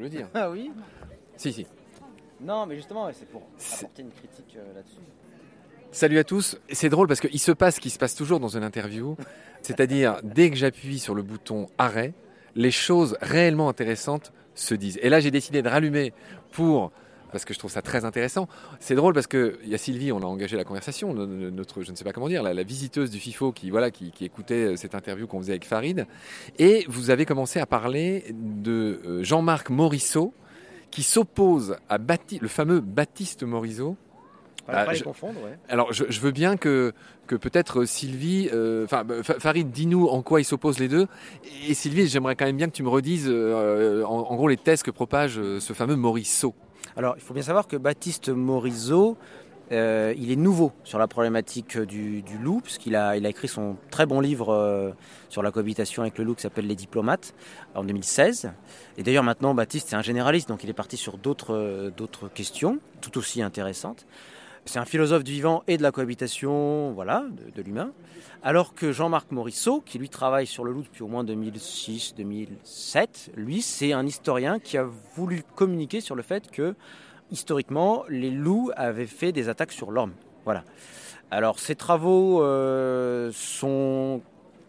le dire. Ah oui Si, si. Non, mais justement, c'est pour apporter une critique euh, là-dessus. Salut à tous. C'est drôle parce qu'il se passe ce qui se passe toujours dans une interview. C'est-à-dire, dès que j'appuie sur le bouton arrêt, les choses réellement intéressantes se disent. Et là, j'ai décidé de rallumer pour parce que je trouve ça très intéressant. C'est drôle parce que il y a Sylvie, on a engagé la conversation, notre, je ne sais pas comment dire, la, visiteuse du FIFO qui voilà, qui, écoutait cette interview qu'on faisait avec Farid, et vous avez commencé à parler de euh, Jean-Marc Morisseau qui s'oppose à le fameux Baptiste Morisseau. Pas je, confondre, ouais. Alors, je, veux bien que, que peut-être Sylvie, euh, enfin Farid, dis-nous en quoi ils s'opposent les deux. Et Sylvie, j'aimerais quand même bien que tu me redises, euh, en, en, gros, les thèses que propage ce fameux Morisseau. Alors, il faut bien savoir que Baptiste Morisot, euh, il est nouveau sur la problématique du, loup, puisqu'il a, écrit son très bon livre euh, sur la cohabitation avec le loup qui s'appelle Les diplomates en 2016. Et d'ailleurs maintenant, Baptiste est un généraliste, donc il est parti sur d'autres, euh, d'autres questions, tout aussi intéressantes. C'est un philosophe du vivant et de la cohabitation, voilà, de, l'humain. Alors que Jean-Marc Morisseau, qui lui travaille sur le loup depuis au moins 2006-2007, lui, c'est un historien qui a voulu communiquer sur le fait que, historiquement, les loups avaient fait des attaques sur l'homme. Voilà. Alors, ces travaux euh, sont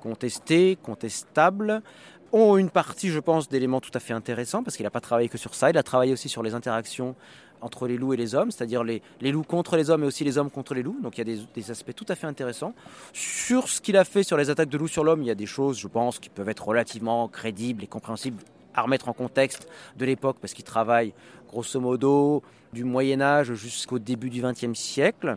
contestés, contestables ont une partie, je pense, d'éléments tout à fait intéressants, parce qu'il n'a pas travaillé que sur ça, il a travaillé aussi sur les interactions entre les loups et les hommes, c'est-à-dire les, loups contre les hommes et aussi les hommes contre les loups. Donc il y a des, aspects tout à fait intéressants. Sur ce qu'il a fait sur les attaques de loups sur l'homme, il y a des choses, je pense, qui peuvent être relativement crédibles et compréhensibles à remettre en contexte de l'époque, parce qu'il travaille grosso modo du Moyen Âge jusqu'au début du XXe siècle.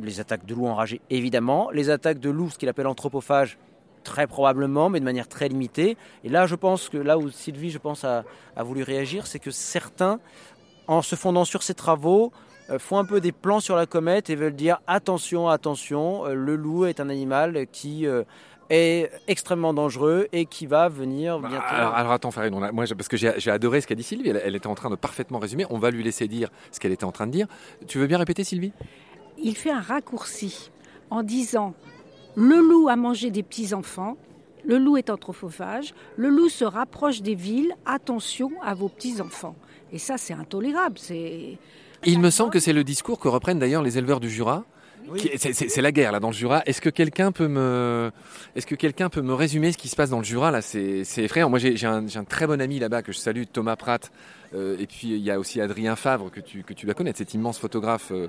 Les attaques de loups enragés, évidemment. Les attaques de loups, ce qu'il appelle anthropophage, très probablement, mais de manière très limitée. Et là, je pense que là où Sylvie, je pense, a voulu réagir, c'est que certains en se fondant sur ces travaux, euh, font un peu des plans sur la comète et veulent dire attention, attention, euh, le loup est un animal qui euh, est extrêmement dangereux et qui va venir bah, bientôt. Alors, attends, Farid, moi, parce que j'ai adoré ce qu'a dit Sylvie, elle, était en train de parfaitement résumer, on va lui laisser dire ce qu'elle était en train de dire. Tu veux bien répéter, Sylvie? Il fait un raccourci en disant le loup a mangé des petits-enfants, le loup est anthropophage, le loup se rapproche des villes, attention à vos petits-enfants. Et ça, c'est intolérable. C'est. Il me semble que c'est le discours que reprennent d'ailleurs les éleveurs du Jura. C'est la guerre là dans le Jura. Est-ce que quelqu'un peut me, est-ce que quelqu'un peut me résumer ce qui se passe dans le Jura là? C'est effrayant. Moi j'ai un, un, très bon ami là-bas que je salue, Thomas Pratt, et puis il y a aussi Adrien Favre que tu, que tu dois connaître, cet immense photographe euh,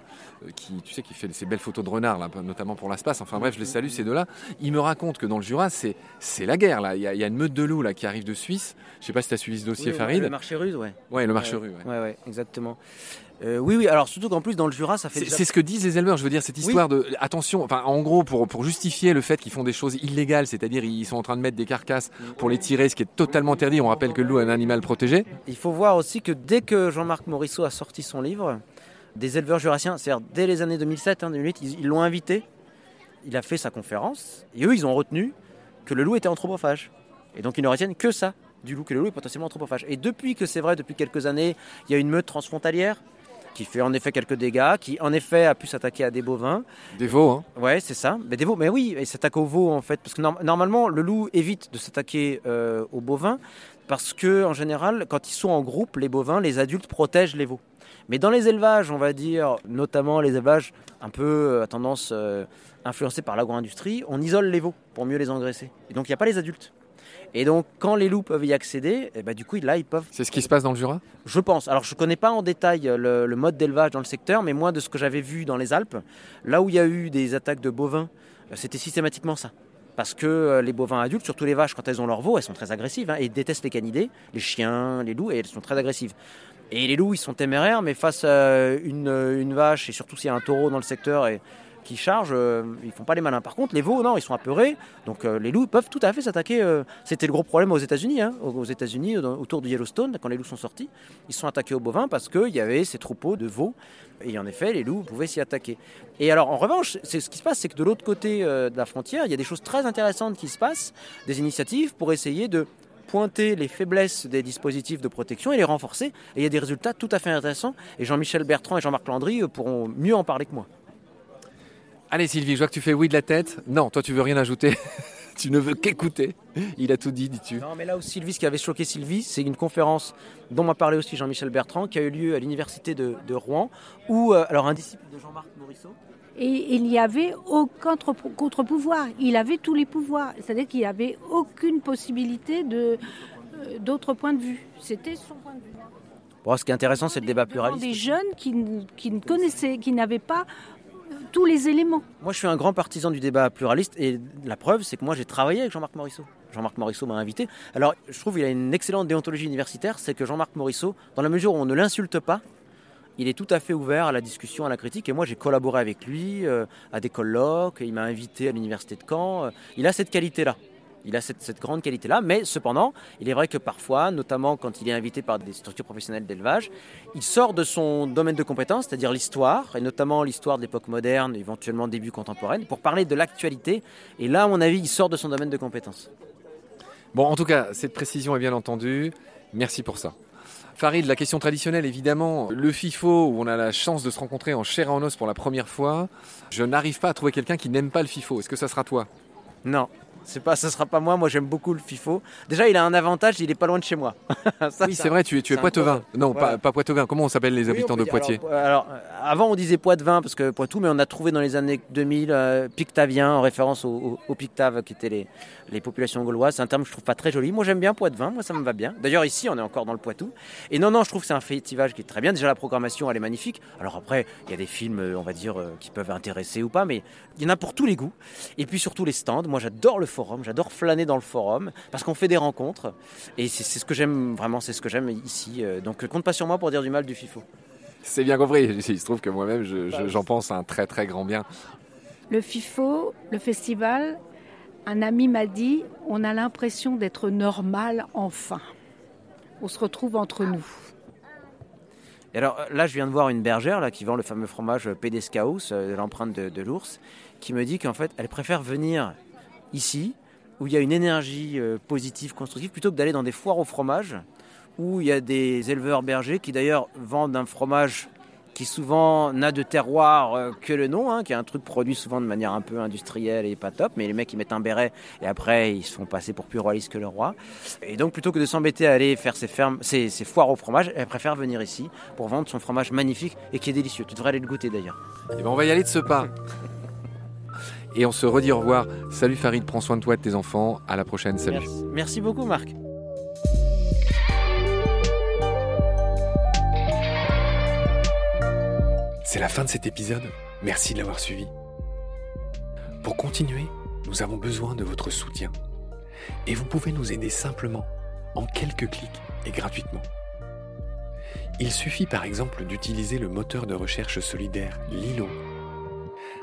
qui, tu sais, qui fait ces belles photos de renards, là, notamment pour l'espace. Enfin bref, je les salue ces deux-là. Il me raconte que dans le Jura, c'est, c'est la guerre là. Il y, a, il y, a, une meute de loups là qui arrive de Suisse. Je sais pas si tu as suivi ce dossier, Farid. Le marché rude, ouais. Ouais, le marché rude. Ouais. ouais, exactement. Euh, oui, oui. Alors surtout qu'en plus dans le Jura, ça fait. C'est ce que disent les éleveurs. Je veux dire cette histoire de attention. Enfin, en gros, pour pour justifier le fait qu'ils font des choses illégales, c'est-à-dire ils sont en train de mettre des carcasses pour les tirer, ce qui est totalement interdit. On rappelle que le loup est un animal protégé. Il faut voir aussi que dès que Jean-Marc Morisseau a sorti son livre, des éleveurs jurassiens, c'est-à-dire dès les années 2007, 2008, hein, ils l'ont invité. Il a fait sa conférence et eux, ils ont retenu que le loup était anthropophage. Et donc ils ne retiennent que ça, du loup, que le loup est potentiellement anthropophage. Et depuis que c'est vrai, depuis quelques années, il y a une meute transfrontalière qui fait en effet quelques dégâts, qui en effet a pu s'attaquer à des bovins. Des veaux, hein Ouais, c'est ça. Mais des veaux, mais oui, il s'attaque aux veaux en fait, parce que normalement le loup évite de s'attaquer euh, aux bovins, parce que en général, quand ils sont en groupe, les bovins, les adultes protègent les veaux. Mais dans les élevages, on va dire, notamment les élevages un peu euh, à tendance euh, influencés par l'agro-industrie, on isole les veaux pour mieux les engraisser. Et donc il n'y a pas les adultes. Et donc, quand les loups peuvent y accéder, et eh ben, du coup, là, ils peuvent. C'est ce qui se passe dans le Jura? Je pense. Alors, je ne connais pas en détail le, mode d'élevage dans le secteur, mais moi, de ce que j'avais vu dans les Alpes, là où il y a eu des attaques de bovins, euh, c'était systématiquement ça. Parce que euh, les bovins adultes, surtout les vaches, quand elles ont leur veau, elles sont très agressives hein, et détestent les canidés, les chiens, les loups, et elles sont très agressives. Et les loups, ils sont téméraires, mais face à une, une vache, et surtout s'il y a un taureau dans le secteur, et qui chargent, euh, ils font pas les malins. Par contre, les veaux, non, ils sont apeurés. Donc euh, les loups peuvent tout à fait s'attaquer. Euh, c'était le gros problème aux États-Unis. Hein. aux États-Unis, autour du Yellowstone, quand les loups sont sortis, ils sont attaqués aux bovins parce qu'il y avait ces troupeaux de veaux. Et en effet, les loups pouvaient s'y attaquer. Et alors, en revanche, ce qui se passe, c'est que de l'autre côté de la frontière, il y a des choses très intéressantes qui se passent, des initiatives pour essayer de pointer les faiblesses des dispositifs de protection et les renforcer. Et il y a des résultats tout à fait intéressants. Et Jean-Michel Bertrand et Jean-Marc Landry pourront mieux en parler que moi. Allez Sylvie, je vois que tu fais oui de la tête. Non, toi tu veux rien ajouter. tu ne veux qu'écouter. Il a tout dit, dis-tu. Non, mais là où Sylvie, ce qui avait choqué Sylvie, c'est une conférence dont m'a parlé aussi Jean-Michel Bertrand, qui a eu lieu à l'université de, de Rouen, où, euh, alors un disciple de Jean-Marc Morisseau, Et il n'y avait aucun contre- contre-pouvoir. Il avait tous les pouvoirs. C'est-à-dire qu'il n'y avait aucune possibilité de, euh, d'autre point de vue. C'était son point de vue. Bon, ce qui est intéressant, c'est le débat pluraliste. Des jeunes qui, ne- qui ne connaissaient, qui n'avaient pas tous les éléments. Moi, je suis un grand partisan du débat pluraliste et la preuve, c'est que moi, j'ai travaillé avec Jean-Marc Morisseau. Jean-Marc Morisseau m'a invité. Alors, je trouve qu'il a une excellente déontologie universitaire, c'est que Jean-Marc Morisseau, dans la mesure où on ne l'insulte pas, il est tout à fait ouvert à la discussion, à la critique. Et moi, j'ai collaboré avec lui euh, à des colloques. Il m'a invité à l'université de Caen. Euh, Il a cette qualité-là. Il a cette, cette grande qualité-là. Mais cependant, il est vrai que parfois, notamment quand il est invité par des structures professionnelles d'élevage, il sort de son domaine de compétence, c'est-à-dire l'histoire, et notamment l'histoire de l'époque moderne, éventuellement début contemporaine, pour parler de l'actualité. Et là, à mon avis, il sort de son domaine de compétence. Bon, en tout cas, cette précision est bien entendue. Merci pour ça. Farid, la question traditionnelle, évidemment, le FIFO, où on a la chance de se rencontrer en chair et en os pour la première fois, je n'arrive pas à trouver quelqu'un qui n'aime pas le FIFO. Est-ce que ça sera toi? Non, c'est pas, ce sera pas moi. Moi, j'aime beaucoup le FIFO. Déjà, il a un avantage, il est pas loin de chez moi. Ça, Oui, c'est vrai, tu es, tu es Poitevin. Non, Voilà. pas, pas Poitevin. Comment on s'appelle les Oui, habitants de dire- Poitiers alors, alors, euh, avant, on disait Poitevin parce que Poitou, mais on a trouvé dans les années 2000 euh, Pictavien en référence aux au, Pictaves qui étaient les, les populations gauloises. C'est un terme que je trouve pas très joli. Moi, j'aime bien Poitevin. Moi, ça me va bien. D'ailleurs, ici, on est encore dans le Poitou. Et non, non, je trouve que c'est un festivage qui est très bien. Déjà, la programmation, elle est magnifique. Alors après, il y a des films, euh, on va dire, euh, qui peuvent intéresser ou pas, mais il y en a pour tous les goûts. Et puis surtout les stands. Moi, j'adore le forum. J'adore flâner dans le forum parce qu'on fait des rencontres. Et c'est ce que j'aime vraiment. C'est ce que j'aime ici. Euh, Donc, compte pas sur moi pour dire du mal du FIFO. C'est bien compris. Il se trouve que moi-même, je- Bah je- j'en pense un très très grand bien. Le FIFO, le festival, un ami m'a dit on a l'impression d'être normal enfin. On se retrouve entre nous. Et alors là, je viens de voir une bergère là, qui vend le fameux fromage Pédescaus, euh, l'empreinte de, de l'ours, qui me dit qu'en fait, elle préfère venir ici, où il y a une énergie euh, positive, constructive, plutôt que d'aller dans des foires au fromage, où il y a des éleveurs bergers qui d'ailleurs vendent un fromage qui souvent n'a de terroir euh, que le nom, hein, qui est un truc produit souvent de manière un peu industrielle et pas top, mais les mecs ils mettent un béret et après ils se font passer pour plus royalistes que le roi. Et donc plutôt que de s'embêter à aller faire ses, foires au fromage, elle préfère venir ici pour vendre son fromage magnifique et qui est délicieux. Tu devrais aller le goûter d'ailleurs. Eh ben, on va y aller de ce pas. Et on se redit au revoir. Salut Farid, prends soin de toi et de tes enfants. À la prochaine. Salut. Merci, Merci beaucoup Marc. C'est la fin de cet épisode. Merci de l'avoir suivi. Pour continuer, nous avons besoin de votre soutien. Et vous pouvez nous aider simplement, en quelques clics et gratuitement. Il suffit par exemple d'utiliser le moteur de recherche solidaire Lilo.